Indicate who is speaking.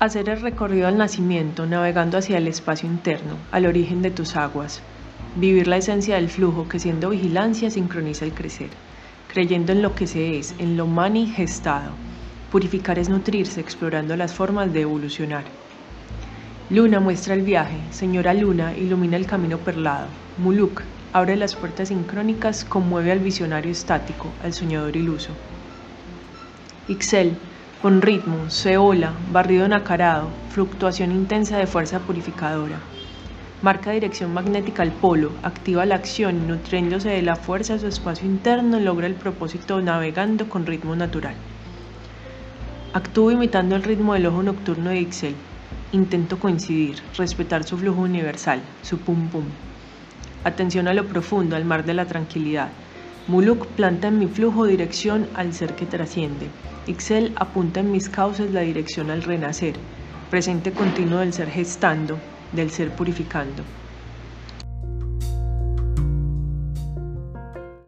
Speaker 1: Hacer el recorrido al nacimiento, navegando hacia el espacio interno, al origen de tus aguas. Vivir la esencia del flujo que siendo vigilancia sincroniza el crecer. Creyendo en lo que se es, en lo manifestado. Purificar es nutrirse, explorando las formas de evolucionar. Luna muestra el viaje, señora Luna ilumina el camino perlado. Muluk abre las puertas sincrónicas, conmueve al visionario estático, al soñador iluso. Ixel, con ritmo, seola, barrido nacarado, fluctuación intensa de fuerza purificadora. Marca dirección magnética al polo, activa la acción y nutriéndose de la fuerza de su espacio interno logra el propósito navegando con ritmo natural. Actúo imitando el ritmo del ojo nocturno de Ixel. Intento coincidir, respetar su flujo universal, su pum pum. Atención a lo profundo, al mar de la tranquilidad. Muluk planta en mi flujo dirección al ser que trasciende. Ixel apunta en mis cauces la dirección al renacer, presente continuo del ser gestando, del ser purificando.